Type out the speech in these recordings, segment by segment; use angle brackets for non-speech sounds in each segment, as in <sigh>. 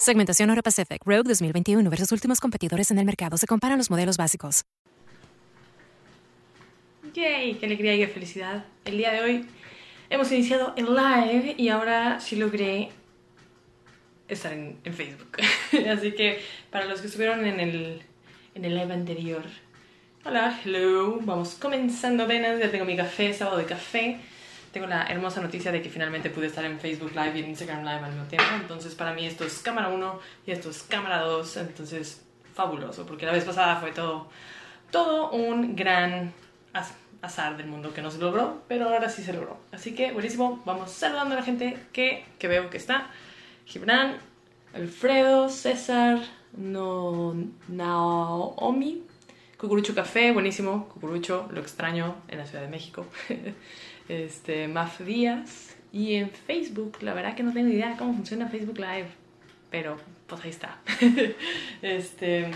Segmentación Euro Pacific Rogue 2021 versus últimos competidores en el mercado. Se comparan los modelos básicos. ¡Yay! ¡Qué alegría y qué felicidad! El día de hoy hemos iniciado el live y ahora sí logré estar en, en Facebook. <laughs> Así que para los que estuvieron en el, en el live anterior, hola, hello, vamos comenzando apenas. Ya tengo mi café, sábado de café tengo la hermosa noticia de que finalmente pude estar en Facebook Live y en Instagram Live al mismo tiempo. Entonces, para mí esto es cámara 1 y esto es cámara 2. Entonces, fabuloso, porque la vez pasada fue todo, todo un gran azar del mundo que no se logró, pero ahora sí se logró. Así que, buenísimo. Vamos saludando a la gente que, que veo que está. Gibran, Alfredo, César, no, Naomi, Cucurucho Café, buenísimo. Cucurucho, lo extraño en la Ciudad de México. <laughs> este, Maf Díaz. Y en Facebook, la verdad que no tengo idea cómo funciona Facebook Live, pero pues ahí está. <laughs> este,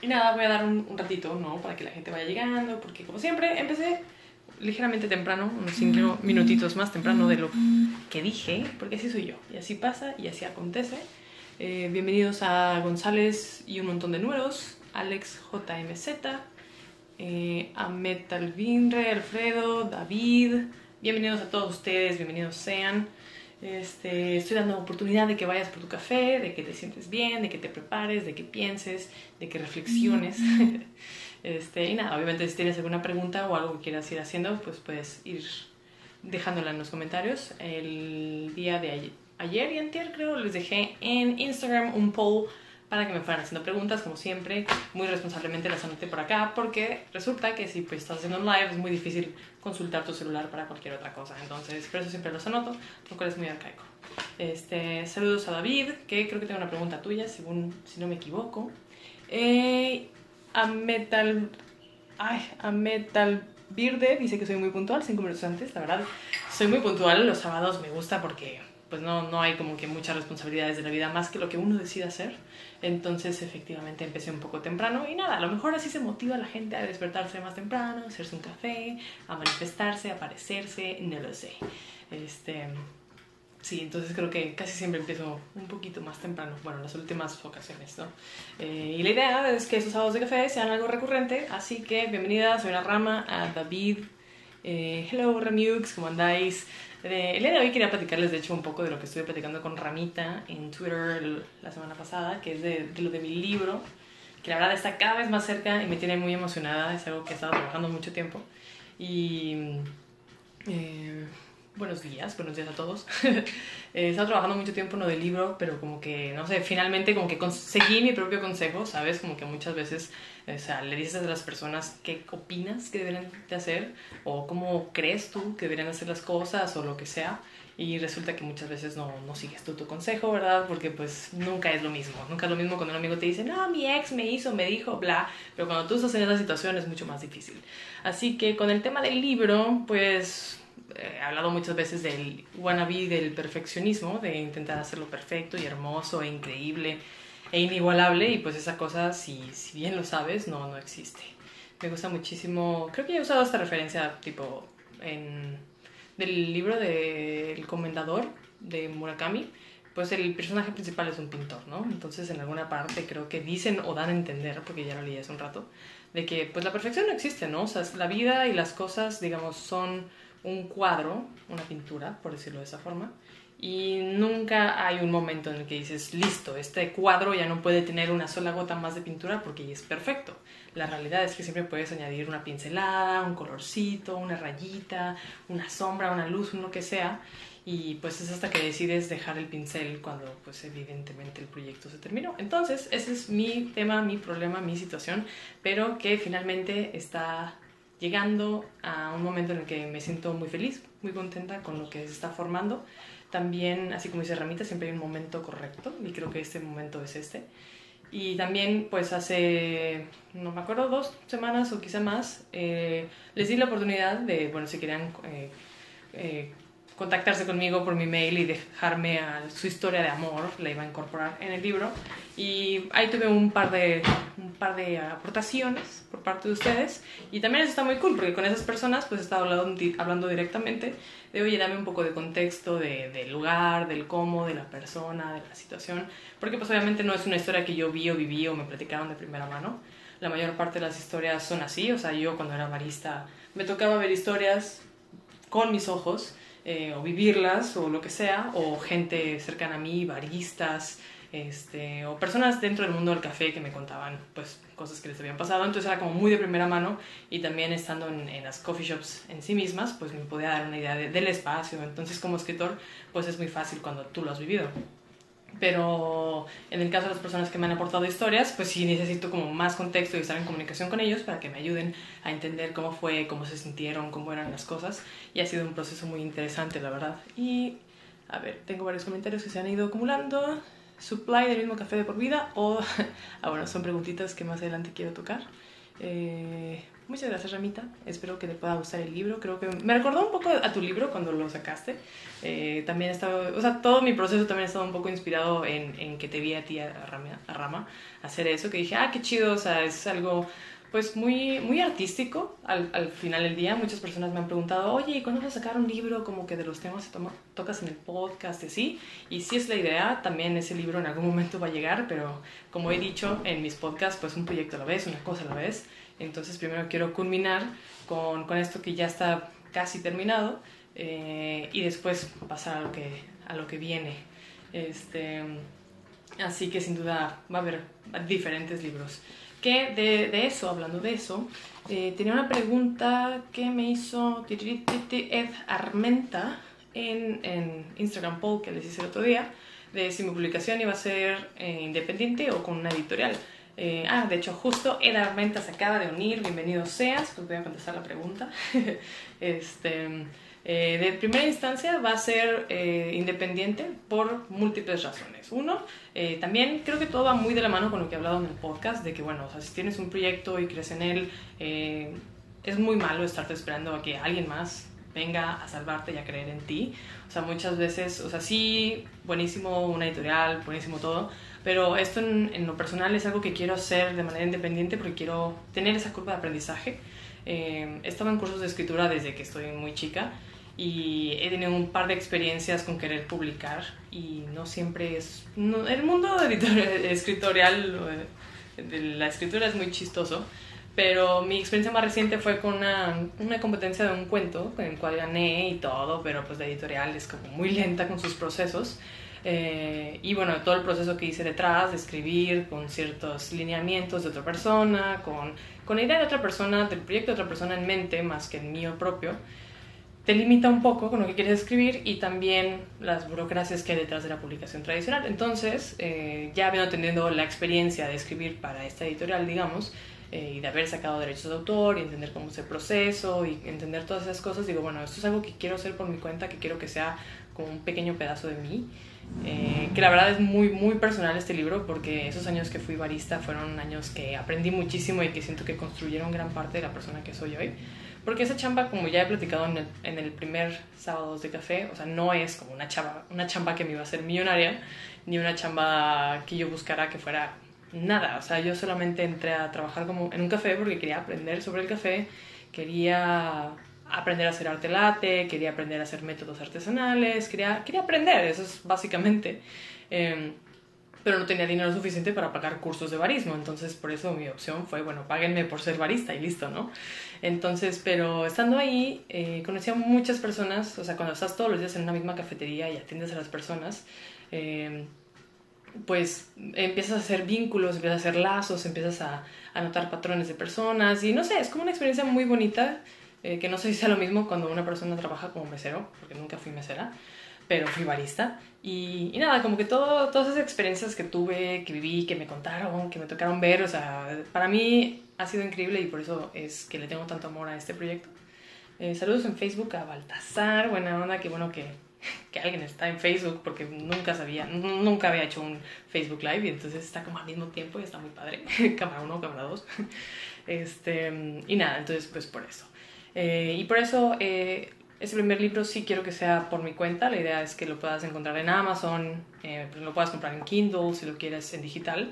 y nada, voy a dar un, ratito, ¿no? Para que la gente vaya llegando, porque como siempre, empecé ligeramente temprano, unos 5 minutitos más temprano de lo que dije, porque así soy yo, y así pasa y así acontece. Eh, bienvenidos a González y un montón de números, Alex JMZ, eh, a Metal Vinre, Alfredo, David. Bienvenidos a todos ustedes, bienvenidos sean. Este, estoy dando oportunidad de que vayas por tu café, de que te sientes bien, de que te prepares, de que pienses, de que reflexiones. <laughs> este, y nada, obviamente si tienes alguna pregunta o algo que quieras ir haciendo, pues puedes ir dejándola en los comentarios. El día de ayer, ayer y antier creo les dejé en Instagram un poll para que me fueran haciendo preguntas, como siempre, muy responsablemente las anoté por acá, porque resulta que si pues, estás haciendo un live es muy difícil consultar tu celular para cualquier otra cosa, entonces por eso siempre los anoto, lo cual es muy arcaico. Este, saludos a David, que creo que tengo una pregunta tuya, según, si no me equivoco. Eh, a Metal... Ay, a Metal Birde dice que soy muy puntual, cinco minutos antes, la verdad. Soy muy puntual, los sábados me gusta porque pues no, no hay como que muchas responsabilidades de la vida más que lo que uno decide hacer. Entonces efectivamente empecé un poco temprano y nada, a lo mejor así se motiva a la gente a despertarse más temprano, hacerse un café, a manifestarse, a aparecerse, no lo sé. Este, sí, entonces creo que casi siempre empiezo un poquito más temprano, bueno, las últimas ocasiones, ¿no? Eh, y la idea es que esos sábados de café sean algo recurrente, así que bienvenida, soy la rama, a David, eh, hello Remux, ¿cómo andáis? El día de hoy quería platicarles, de hecho, un poco de lo que estuve platicando con Ramita en Twitter la semana pasada, que es de, lo de mi libro, que la verdad está cada vez más cerca y me tiene muy emocionada. Es algo que he estado trabajando mucho tiempo. Y. Eh, buenos días, buenos días a todos. <laughs> he estado trabajando mucho tiempo en lo del libro, pero como que, no sé, finalmente como que conseguí mi propio consejo, ¿sabes? Como que muchas veces o sea, le dices a las personas qué opinas que deberían de hacer o cómo crees tú que deberían hacer las cosas o lo que sea. Y resulta que muchas veces no, no sigues tú tu consejo, ¿verdad? Porque pues nunca es lo mismo. Nunca es lo mismo cuando un amigo te dice, no, mi ex me hizo, me dijo, bla. Pero cuando tú estás en esa situación es mucho más difícil. Así que con el tema del libro, pues eh, he hablado muchas veces del wannabe, del perfeccionismo, de intentar hacerlo perfecto y hermoso e increíble e inigualable y pues esa cosa, si, si bien lo sabes, no, no existe. Me gusta muchísimo, creo que he usado esta referencia tipo en, del libro del El Comendador de Murakami, pues el personaje principal es un pintor, ¿no? Entonces en alguna parte creo que dicen o dan a entender, porque ya lo leí hace un rato, de que pues la perfección no existe, ¿no? O sea, la vida y las cosas, digamos, son un cuadro, una pintura, por decirlo de esa forma, y nunca hay un momento en el que dices, listo, este cuadro ya no puede tener una sola gota más de pintura porque ya es perfecto. La realidad es que siempre puedes añadir una pincelada, un colorcito, una rayita, una sombra, una luz, lo que sea, y pues es hasta que decides dejar el pincel cuando pues evidentemente el proyecto se terminó. Entonces, ese es mi tema, mi problema, mi situación, pero que finalmente está llegando a un momento en el que me siento muy feliz, muy contenta con lo que se está formando también, así como dice Ramita, siempre hay un momento correcto y creo que este momento es este. Y también, pues hace, no me acuerdo, dos semanas o quizá más, eh, les di la oportunidad de, bueno, si querían eh, eh, contactarse conmigo por mi mail y dejarme su historia de amor, la iba a incorporar en el libro. Y ahí tuve un par de, un par de aportaciones por parte de ustedes. Y también eso está muy cool, porque con esas personas pues he estado hablando, hablando directamente de, oye, dame un poco de contexto de, del lugar, del cómo, de la persona, de la situación. Porque pues obviamente no es una historia que yo vi o viví o me platicaron de primera mano. La mayor parte de las historias son así, o sea, yo cuando era barista me tocaba ver historias con mis ojos eh, o vivirlas o lo que sea, o gente cercana a mí, baristas, este, o personas dentro del mundo del café que me contaban pues cosas que les habían pasado, entonces era como muy de primera mano y también estando en, en las coffee shops en sí mismas pues me podía dar una idea del espacio, entonces como escritor pues es muy fácil cuando tú lo has vivido pero en el caso de las personas que me han aportado historias, pues sí necesito como más contexto y estar en comunicación con ellos para que me ayuden a entender cómo fue, cómo se sintieron, cómo eran las cosas. Y ha sido un proceso muy interesante, la verdad. Y, a ver, tengo varios comentarios que se han ido acumulando. Supply del mismo café de por vida o... <laughs> ah, bueno, son preguntitas que más adelante quiero tocar. Eh, Muchas gracias, Ramita. Espero que te pueda gustar el libro. Creo que me recordó un poco a tu libro cuando lo sacaste. Eh, también estaba, o sea, todo mi proceso también estaba un poco inspirado en, en que te vi a ti, a Rama, hacer eso, que dije, ah, qué chido, o sea, es algo pues muy, muy artístico al, al final del día. Muchas personas me han preguntado, oye, ¿y cuándo vas a sacar un libro como que de los temas que tocas en el podcast y así? Y si es la idea, también ese libro en algún momento va a llegar, pero como he dicho en mis podcasts, pues un proyecto a la vez, una cosa a la vez. Entonces primero quiero culminar con, con esto que ya está casi terminado eh, y después pasar a lo que, a lo que viene. Este, así que sin duda va a haber diferentes libros. Que de, de eso, hablando de eso, eh, tenía una pregunta que me hizo Ed Armenta en, en, Instagram poll que les hice el otro día, de si mi publicación iba a ser eh, independiente o con una editorial. Eh, ah, de hecho, justo Ed Armenta se acaba de unir. Bienvenido seas, pues voy a contestar la pregunta. <laughs> este, eh, de primera instancia va a ser eh, independiente por múltiples razones. Uno, eh, también creo que todo va muy de la mano con lo que he hablado en el podcast, de que, bueno, o sea, si tienes un proyecto y crees en él, eh, es muy malo estarte esperando a que alguien más venga a salvarte y a creer en ti. O sea, muchas veces, o sea, sí, buenísimo una editorial, buenísimo todo, pero esto en, lo personal es algo que quiero hacer de manera independiente porque quiero tener esa curva de aprendizaje. Eh, he estado en cursos de escritura desde que estoy muy chica y he tenido un par de experiencias con querer publicar y no siempre es... el mundo <laughs> escritorial, de la escritura es muy chistoso, pero mi experiencia más reciente fue con una, una competencia de un cuento con el cual gané y todo, pero pues la editorial es como muy lenta con sus procesos. Eh, y bueno, todo el proceso que hice detrás, de escribir con ciertos lineamientos de otra persona, con, con la idea de otra persona, del proyecto de otra persona en mente, más que el mío propio, te limita un poco con lo que quieres escribir y también las burocracias que hay detrás de la publicación tradicional. Entonces, eh, ya habiendo tenido la experiencia de escribir para esta editorial, digamos, eh, y de haber sacado derechos de autor y entender cómo es el proceso y entender todas esas cosas, digo, bueno, esto es algo que quiero hacer por mi cuenta, que quiero que sea como un pequeño pedazo de mí eh, que la verdad es muy, muy personal este libro porque esos años que fui barista fueron años que aprendí muchísimo y que siento que construyeron gran parte de la persona que soy hoy. Porque esa chamba, como ya he platicado en el, en el primer sábado de café, o sea, no es como una chamba, una chamba que me iba a hacer millonaria, ni una chamba que yo buscara que fuera nada. O sea, yo solamente entré a trabajar como en un café porque quería aprender sobre el café, quería aprender a hacer arte latte, quería aprender a hacer métodos artesanales, quería, quería aprender, eso es básicamente. Eh, pero no tenía dinero suficiente para pagar cursos de barismo, entonces por eso mi opción fue, bueno, páguenme por ser barista y listo, ¿no? Entonces, pero estando ahí, eh, conocí a muchas personas, o sea, cuando estás todos los días en una misma cafetería y atiendes a las personas, eh, pues empiezas a hacer vínculos, empiezas a hacer lazos, empiezas a, a notar patrones de personas y no sé, es como una experiencia muy bonita eh, que no sé si sea lo mismo cuando una persona trabaja como mesero, porque nunca fui mesera, pero fui barista. Y, nada, como que todas esas experiencias que tuve, que viví, que me contaron, que me tocaron ver, o sea, para mí ha sido increíble y por eso es que le tengo tanto amor a este proyecto. Eh, saludos en Facebook a Baltasar, buena onda, qué bueno que, <laughs> que alguien está en Facebook porque nunca sabía, nunca había hecho un Facebook Live y entonces está como al mismo tiempo y está muy padre. <laughs> cámara 1, cámara 2. <laughs> Este, y nada, entonces pues por eso. Eh, y por eso eh, ese primer libro sí quiero que sea por mi cuenta. La idea es que lo puedas encontrar en Amazon, eh, lo puedas comprar en Kindle si lo quieres en digital.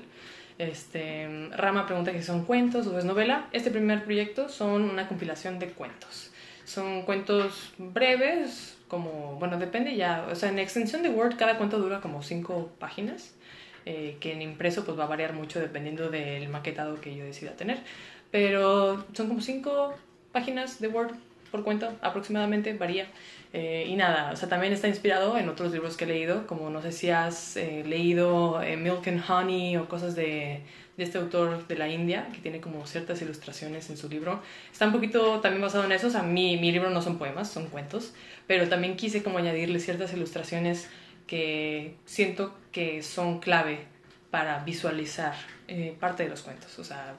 Este, Rama pregunta si son cuentos o es novela. Este primer proyecto son una compilación de cuentos. Son cuentos breves, como, bueno, depende ya, o sea, en extensión de Word cada cuento dura como cinco páginas, eh, que en impreso pues va a variar mucho dependiendo del maquetado que yo decida tener, pero son como cinco páginas de Word por cuento aproximadamente, varía. Eh, y nada, o sea, también está inspirado en otros libros que he leído, como no sé si has eh, leído Milk and Honey o cosas de, de, este autor de la India, que tiene como ciertas ilustraciones en su libro. Está un poquito también basado en eso, o sea, mi, libro no son poemas, son cuentos, pero también quise como añadirle ciertas ilustraciones que siento que son clave para visualizar eh, parte de los cuentos. O sea,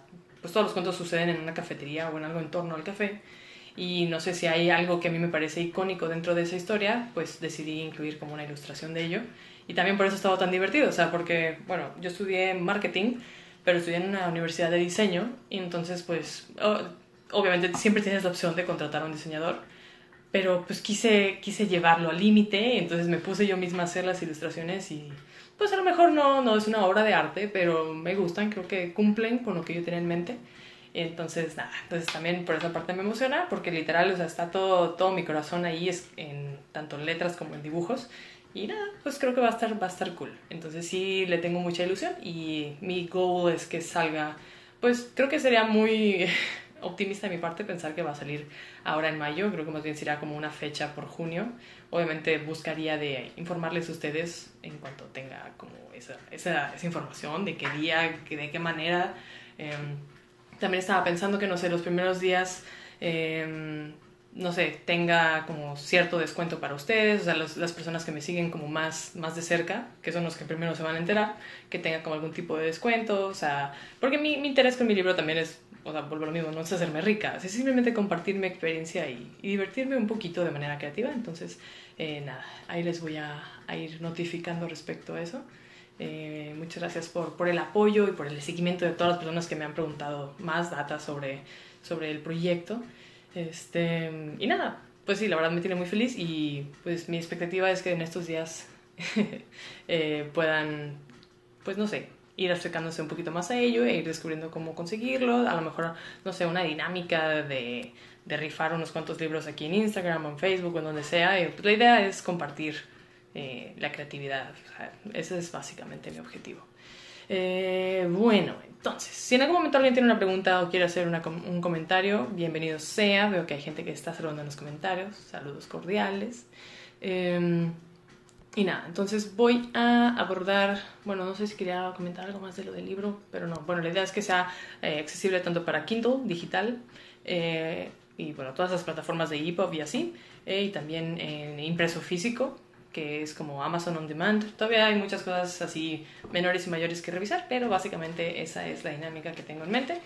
pues todos los cuentos suceden en una cafetería o en algo en torno al café. Y no sé si hay algo que a mí me parece icónico dentro de esa historia, pues decidí incluir como una ilustración de ello. Y también por eso ha estado tan divertido, o sea, porque, bueno, yo estudié marketing, pero estudié en una universidad de diseño. Y entonces, pues, obviamente siempre tienes la opción de contratar a un diseñador, pero pues quise, quise llevarlo al límite, entonces me puse yo misma a hacer las ilustraciones y pues a lo mejor no, no es una obra de arte, pero me gustan, creo que cumplen con lo que yo tenía en mente. Entonces, nada, entonces también por esa parte me emociona, porque literal, o sea, está todo, todo mi corazón ahí, es en, tanto en letras como en dibujos. Y nada, pues creo que va a estar, va a estar cool. Entonces sí le tengo mucha ilusión y mi goal es que salga, pues creo que sería muy <laughs> optimista de mi parte pensar que va a salir ahora en mayo, creo que más bien será como una fecha por junio. Obviamente buscaría de informarles a ustedes en cuanto tenga como esa, esa, esa información, de qué día, de qué manera. Em, también estaba pensando que, no sé, los primeros días, em, no sé, tenga como cierto descuento para ustedes, o sea, las personas que me siguen como más, más de cerca, que son los que primero se van a enterar, que tenga como algún tipo de descuento, o sea, porque mi, mi interés con mi libro también es, o sea, vuelvo lo mismo, no es hacerme rica, es simplemente compartir mi experiencia y, divertirme un poquito de manera creativa, entonces, eh, nada, ahí les voy a, a ir notificando respecto a eso. Eh, muchas gracias por, por, el apoyo y por el seguimiento de todas las personas que me han preguntado más datos sobre, sobre el proyecto. Este, y nada, pues sí, la verdad me tiene muy feliz y pues mi expectativa es que en estos días <laughs> eh, puedan, pues no sé, ir acercándose un poquito más a ello e ir descubriendo cómo conseguirlo. A lo mejor, no sé, una dinámica de, de rifar unos cuantos libros aquí en Instagram o en Facebook o en donde sea. Y, pues, la idea es compartir eh, la creatividad. ese es básicamente mi objetivo. Eh, bueno, entonces, si en algún momento alguien tiene una pregunta o quiere hacer un comentario, bienvenido sea. Veo que hay gente que está saludando en los comentarios. Saludos cordiales. Em, y nada, entonces voy a abordar, bueno, no sé si quería comentar algo más de lo del libro, pero no. Bueno, la idea es que sea eh, accesible tanto para Kindle, digital, y bueno, todas las plataformas de EPUB y así, y también en impreso físico, que es como Amazon On Demand. Todavía hay muchas cosas así menores y mayores que revisar, pero básicamente esa es la dinámica que tengo en mente.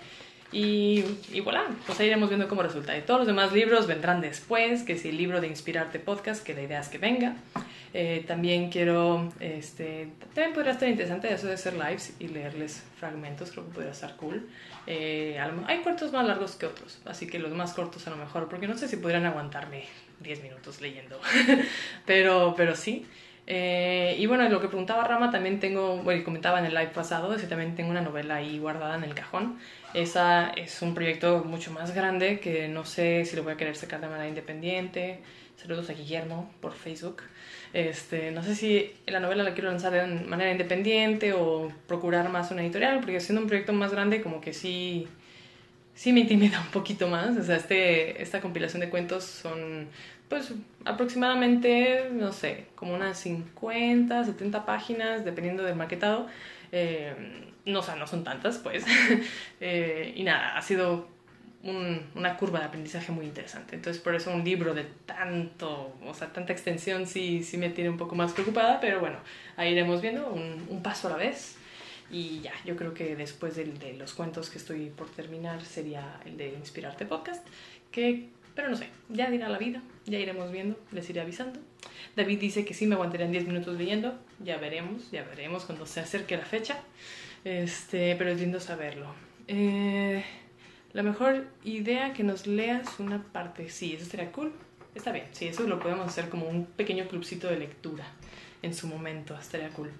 Y, y voilà, pues ahí iremos viendo cómo resulta. Y todos los demás libros vendrán después, que es el libro de Inspirarte Podcast, que la idea es que venga. Eh, también quiero, este, también podría estar interesante eso de hacer lives y leerles fragmentos, creo que podría estar cool. Eh, hay cortos más largos que otros, así que los más cortos a lo mejor, porque no sé si podrían aguantarme 10 minutos leyendo, <laughs> pero, pero sí. Eh, y bueno, lo que preguntaba Rama, también tengo, bueno, comentaba en el live pasado, es que también tengo una novela ahí guardada en el cajón. Esa es un proyecto mucho más grande que no sé si lo voy a querer sacar de manera independiente. Saludos a Guillermo por Facebook. Este, no sé si la novela la quiero lanzar de manera independiente o procurar más una editorial, porque siendo un proyecto más grande como que sí sí me intimida un poquito más. O sea, este, esta compilación de cuentos son, pues, aproximadamente, no sé, como unas 50, 70 páginas, dependiendo del maquetado. Eh, no, o sea, no son tantas, pues. <laughs> Eh, y nada, ha sido una curva de aprendizaje muy interesante. Entonces, por eso un libro de tanto, o sea, tanta extensión sí, sí me tiene un poco más preocupada, pero bueno, ahí iremos viendo un, un paso a la vez. Y ya, yo creo que después de, de, los cuentos que estoy por terminar sería el de Inspirarte Podcast, que, pero no sé, ya dirá la vida, ya iremos viendo, les iré avisando. David dice que sí me aguantarían 10 minutos leyendo. Ya veremos, ya veremos cuando se acerque la fecha. Este, pero es lindo saberlo. Eh, la mejor idea que nos leas una parte. Sí, eso estaría cool. Está bien, sí, eso lo podemos hacer como un pequeño clubcito de lectura en su momento. Estaría cool.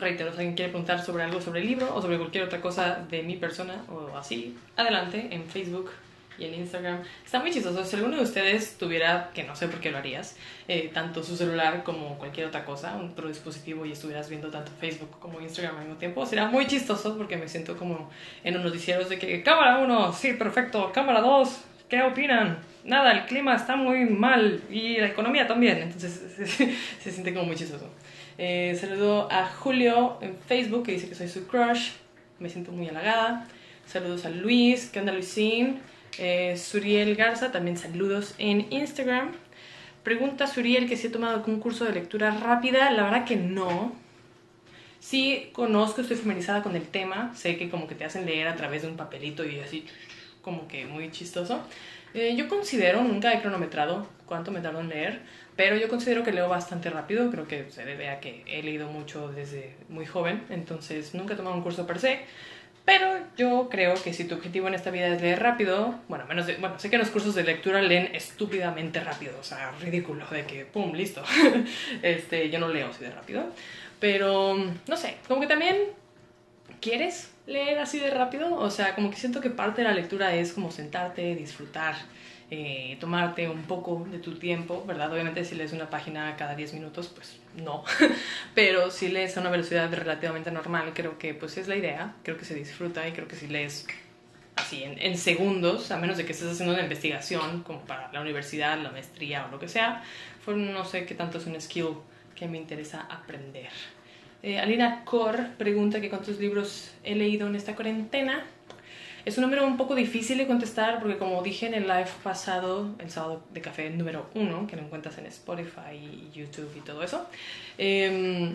Reitero, si alguien quiere preguntar sobre algo sobre el libro o sobre cualquier otra cosa de mi persona o así, adelante en Facebook y en Instagram. Está muy chistoso. Si alguno de ustedes tuviera, que no sé por qué lo harías, eh, tanto su celular como cualquier otra cosa, otro dispositivo y estuvieras viendo tanto Facebook como Instagram al mismo tiempo, sería muy chistoso porque me siento como en los noticieros de que cámara 1, sí, perfecto, cámara 2, ¿qué opinan? Nada, el clima está muy mal y la economía también. Entonces <laughs> se, siente como muy chistoso. Eh, saludo a Julio en Facebook que dice que soy su crush. Me siento muy halagada. Saludos a Luis. ¿Qué onda, Luisín? Eh, Suriel Garza, también saludos en Instagram. Pregunta Suriel que si he tomado algún curso de lectura rápida. La verdad que no. Sí conozco, estoy familiarizada con el tema. Sé que como que te hacen leer a través de un papelito y así como que muy chistoso. Eh, yo considero, nunca he cronometrado cuánto me tardo en leer, pero yo considero que leo bastante rápido. Creo que se debe a que he leído mucho desde muy joven, entonces nunca he tomado un curso per se. Pero yo creo que si tu objetivo en esta vida es leer rápido, bueno, menos de, bueno, sé que los cursos de lectura leen estúpidamente rápido, o sea, ridículo, de que, pum, listo. <laughs> este, yo no leo así de rápido. Pero, no sé, como que también quieres leer así de rápido, o sea, como que siento que parte de la lectura es como sentarte, disfrutar, eh, tomarte un poco de tu tiempo, ¿verdad? Obviamente si lees una página cada 10 minutos, pues no, <laughs> pero si lees a una velocidad relativamente normal, creo que pues es la idea, creo que se disfruta y creo que si lees así en, en segundos, a menos de que estés haciendo una investigación como para la universidad, la maestría o lo que sea, pues no sé qué tanto es un skill que me interesa aprender. Eh, Alina Cor pregunta que cuántos libros he leído en esta cuarentena. Es un número un poco difícil de contestar porque como dije en el live pasado, el sábado de café número uno, que lo encuentras en Spotify, YouTube y todo eso, em,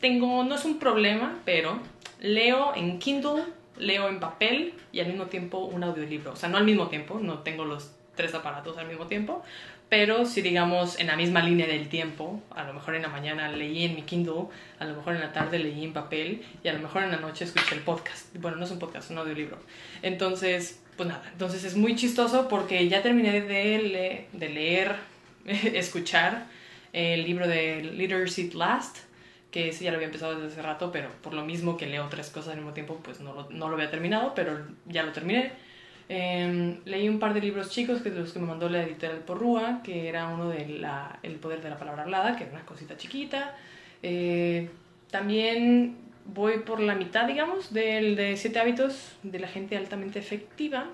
tengo, no es un problema, pero leo en Kindle, leo en papel y al mismo tiempo un audiolibro. O sea, no al mismo tiempo, no tengo los tres aparatos al mismo tiempo, pero si digamos en la misma línea del tiempo, a lo mejor en la mañana leí en mi Kindle, a lo mejor en la tarde leí en papel y a lo mejor en la noche escuché el podcast. Bueno, no es un podcast, es un audiolibro. Entonces, pues nada, entonces es muy chistoso porque ya terminé de, leer, <laughs> escuchar el libro de Leadership Last, que ese ya lo había empezado desde hace rato, pero por lo mismo que leo tres cosas al mismo tiempo, pues no lo había terminado, pero ya lo terminé. Em, leí un par de libros chicos que los que me mandó la editorial Porrúa, que era uno de la, El poder de la palabra hablada, que era una cosita chiquita. Eh, también voy por la mitad, digamos, del de Siete hábitos de la gente altamente efectiva.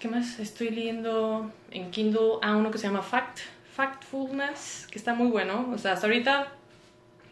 ¿Qué más? Estoy leyendo en Kindle a uno que se llama Fact, Factfulness, que está muy bueno. O sea, hasta ahorita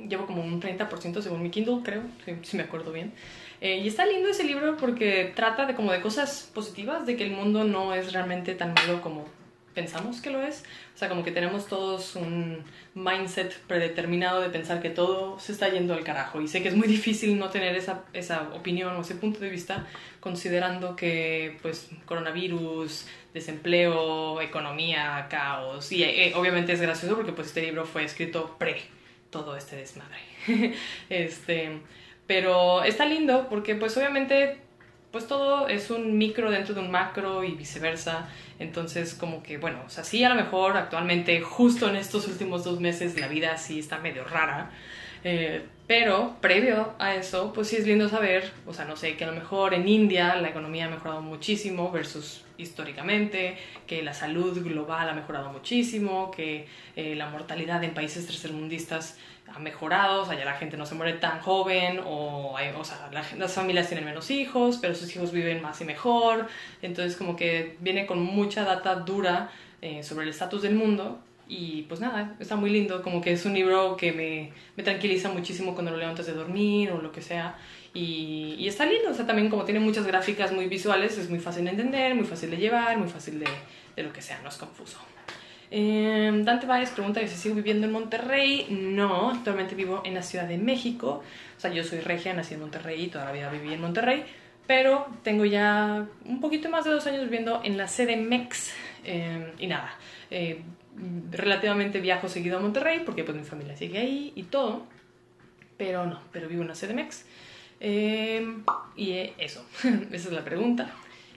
llevo como un 30% según mi Kindle, creo, si me acuerdo bien. Eh, y está lindo ese libro porque trata de como de cosas positivas, de que el mundo no es realmente tan malo como pensamos que lo es. O sea, como que tenemos todos un mindset predeterminado de pensar que todo se está yendo al carajo. Y sé que es muy difícil no tener esa, esa opinión o ese punto de vista considerando que pues coronavirus, desempleo, economía, caos. Y eh, obviamente es gracioso porque pues este libro fue escrito pre todo este desmadre. <laughs> este, pero está lindo porque pues obviamente pues todo es un micro dentro de un macro y viceversa. Entonces como que bueno, o sea, sí a lo mejor actualmente justo en estos últimos dos meses la vida sí está medio rara. Eh, pero previo a eso, pues sí es lindo saber, o sea, no sé, que a lo mejor en India la economía ha mejorado muchísimo versus históricamente, que la salud global ha mejorado muchísimo, que eh, la mortalidad en países tercermundistas ha mejorado, o sea, ya la gente no se muere tan joven, o, o sea, las familias tienen menos hijos, pero sus hijos viven más y mejor, entonces como que viene con mucha data dura eh, sobre el estatus del mundo, y pues nada, está muy lindo, como que es un libro que me, me tranquiliza muchísimo cuando lo leo antes de dormir o lo que sea, y, está lindo, o sea, también como tiene muchas gráficas muy visuales, es muy fácil de entender, muy fácil de llevar, muy fácil de, lo que sea, no es confuso. Eh, Dante Valles pregunta si sigo viviendo en Monterrey. No, actualmente vivo en la Ciudad de México. O sea, yo soy regia, nací en Monterrey y toda la vida viví en Monterrey. Pero tengo ya un poquito más de dos años viviendo en la sede MEX. Eh, y nada, eh, relativamente viajo seguido a Monterrey porque pues mi familia sigue ahí y todo, pero no, pero vivo en la CDMX. Eh, y eso, <laughs> esa es la pregunta.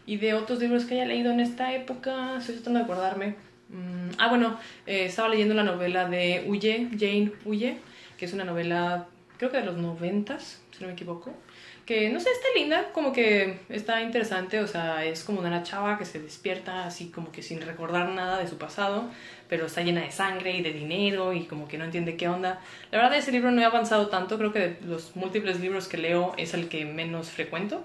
Y de otros libros que haya leído en esta época, estoy tratando de acordarme. Mm, ah, bueno, eh, estaba leyendo la novela de Huye, Jane Huye, que es una novela, creo que de los noventas, si no me equivoco que no sé, está linda, como que está interesante, o sea, es como una chava que se despierta así como que sin recordar nada de su pasado, pero está llena de sangre y de dinero y como que no entiende qué onda. La verdad ese libro no he avanzado tanto, creo que de los múltiples libros que leo es el que menos frecuento,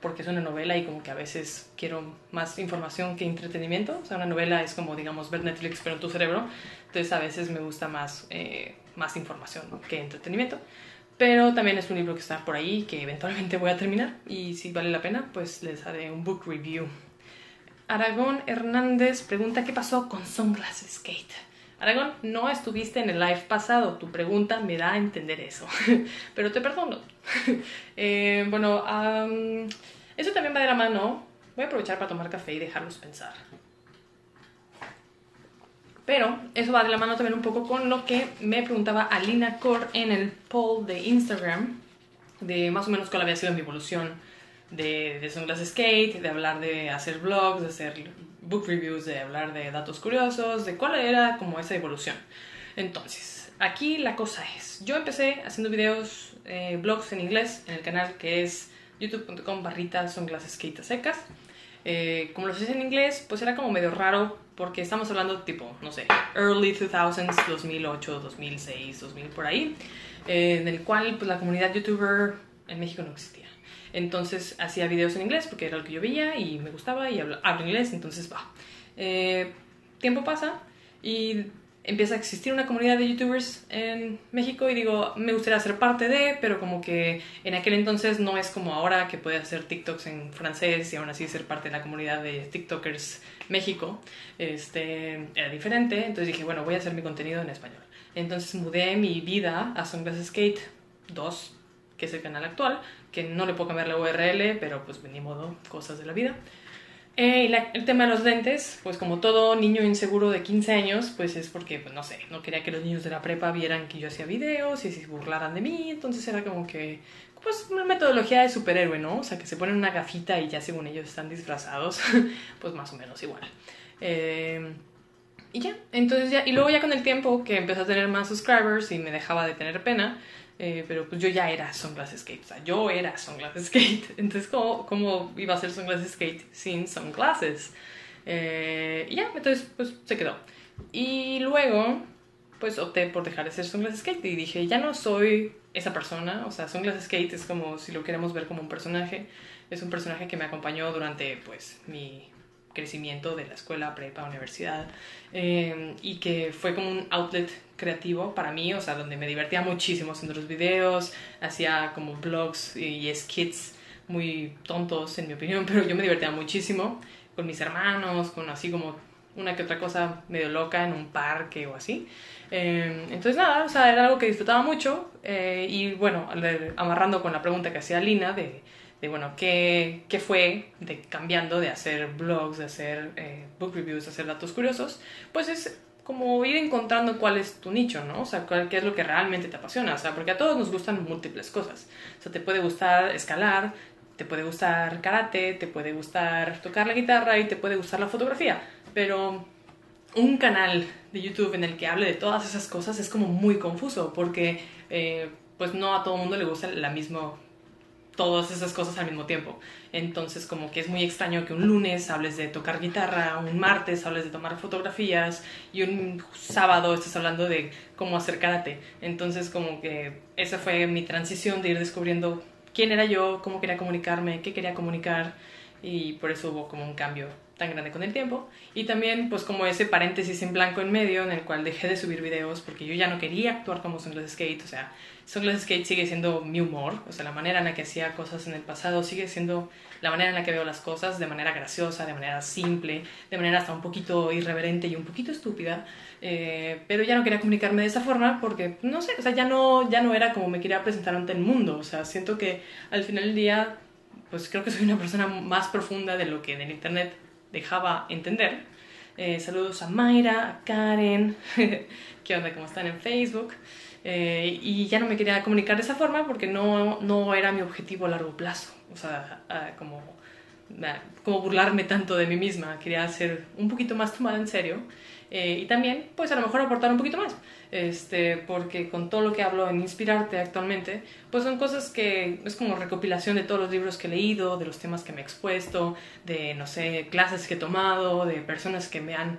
porque es una novela y como que a veces quiero más información que entretenimiento, o sea, una novela es como digamos ver Netflix pero en tu cerebro, entonces a veces me gusta más, eh, más información que entretenimiento. Pero también es un libro que está por ahí, que eventualmente voy a terminar. Y si vale la pena, pues les haré un book review. Aragón Hernández pregunta qué pasó con Sunglasses Kate. Aragón, no estuviste en el live pasado. Tu pregunta me da a entender eso. <laughs> Pero te perdono. <laughs> Eh, bueno, eso también va de la mano. Voy a aprovechar para tomar café y dejarlos pensar. Pero eso va de la mano también un poco con lo que me preguntaba Alina Core en el poll de Instagram, de más o menos cuál había sido mi evolución de, de Sunglasses Skate, de hablar de hacer vlogs, de hacer book reviews, de hablar de datos curiosos, de cuál era como esa evolución. Entonces, aquí la cosa es, yo empecé haciendo videos, eh, blogs en inglés en el canal que es youtube.com barrita secas. Eh, como los hice en inglés, pues era como medio raro porque estamos hablando tipo, no sé, early 2000s, 2008, 2006, 2000 por ahí, eh, en el cual pues la comunidad youtuber en México no existía. Entonces hacía videos en inglés porque era lo que yo veía y me gustaba y hablo, inglés, entonces va. Eh, tiempo pasa y empieza a existir una comunidad de youtubers en México y digo, me gustaría ser parte de, pero como que en aquel entonces no es como ahora que puedes hacer TikToks en francés y aún así ser parte de la comunidad de TikTokers México, este, era diferente, entonces dije, bueno, voy a hacer mi contenido en español. Entonces mudé mi vida a Sunglass Skate 2, que es el canal actual, que no le puedo cambiar la URL, pero pues ni modo, cosas de la vida. Eh, y el tema de los lentes, pues como todo niño inseguro de 15 años, pues es porque, pues no sé, no quería que los niños de la prepa vieran que yo hacía videos y se burlaran de mí, entonces era como que, pues una metodología de superhéroe, ¿no? O sea, que se ponen una gafita y ya según ellos están disfrazados, <laughs> pues más o menos igual. Eh, y ya, entonces ya, y luego ya con el tiempo que empecé a tener más subscribers y me dejaba de tener pena, eh, pero pues yo ya era Sunglasses Skate, o sea, yo era Sunglasses Skate. <laughs> Entonces, ¿cómo, cómo iba a ser Sunglasses Skate sin sunglasses? Eh, y ya, entonces, pues se quedó. Y luego, pues opté por dejar de ser Sunglasses Skate y dije, ya no soy esa persona, o sea, Sunglasses Skate es como si lo queremos ver como un personaje, es un personaje que me acompañó durante, pues, mi crecimiento de la escuela, prepa, universidad, eh, y que fue como un outlet creativo para mí, o sea, donde me divertía muchísimo haciendo los videos, hacía como blogs y skits muy tontos en mi opinión, <laughs> pero yo me divertía muchísimo con mis hermanos, con así como una que otra cosa medio loca en un parque o así. Eh, entonces nada, o sea, era algo que disfrutaba mucho eh, y bueno, amarrando con la pregunta que hacía Lina de de bueno, qué, qué fue de, cambiando de hacer blogs, de hacer eh, book reviews, de hacer datos curiosos, pues es como ir encontrando cuál es tu nicho, ¿no? O sea, cuál, qué es lo que realmente te apasiona, o sea, porque a todos nos gustan múltiples cosas. O sea, te puede gustar escalar, te puede gustar karate, te puede gustar tocar la guitarra y te puede gustar la fotografía, pero un canal de YouTube en el que hable de todas esas cosas es como muy confuso porque eh, pues no a todo el mundo le gusta la misma todas esas cosas al mismo tiempo. Entonces, como que es muy extraño que un lunes hables de tocar guitarra, un martes hables de tomar fotografías y un sábado estés hablando de cómo hacer karate. Entonces, como que esa fue mi transición de ir descubriendo quién era yo, cómo quería comunicarme, qué quería comunicar y por eso hubo como un cambio tan grande con el tiempo. Y también, pues, como ese paréntesis en blanco en medio en el cual dejé de subir videos porque yo ya no quería actuar como Sunglass Skate. O sea, Sunglass Skate sigue siendo mi humor. O sea, la manera en la que hacía cosas en el pasado sigue siendo la manera en la que veo las cosas, de manera graciosa, de manera simple, de manera hasta un poquito irreverente y un poquito estúpida. Eh, pero ya no quería comunicarme de esa forma porque, no sé, o sea, ya no, ya no era como me quería presentar ante el mundo. O sea, siento que al final del día, pues creo que soy una persona más profunda de lo que en el Internet dejaba entender. Eh, saludos a Mayra, a Karen, <laughs> ¿qué onda? ¿Cómo están en Facebook? Eh, y ya no me quería comunicar de esa forma porque no, no era mi objetivo a largo plazo. O sea, como, como burlarme tanto de mí misma. Quería ser un poquito más tomada en serio. Eh, y también, pues a lo mejor aportar un poquito más. Este, porque con todo lo que hablo en Inspirarte actualmente, pues son cosas que es como recopilación de todos los libros que he leído, de los temas que me he expuesto, de, no sé, clases que he tomado, de personas que me han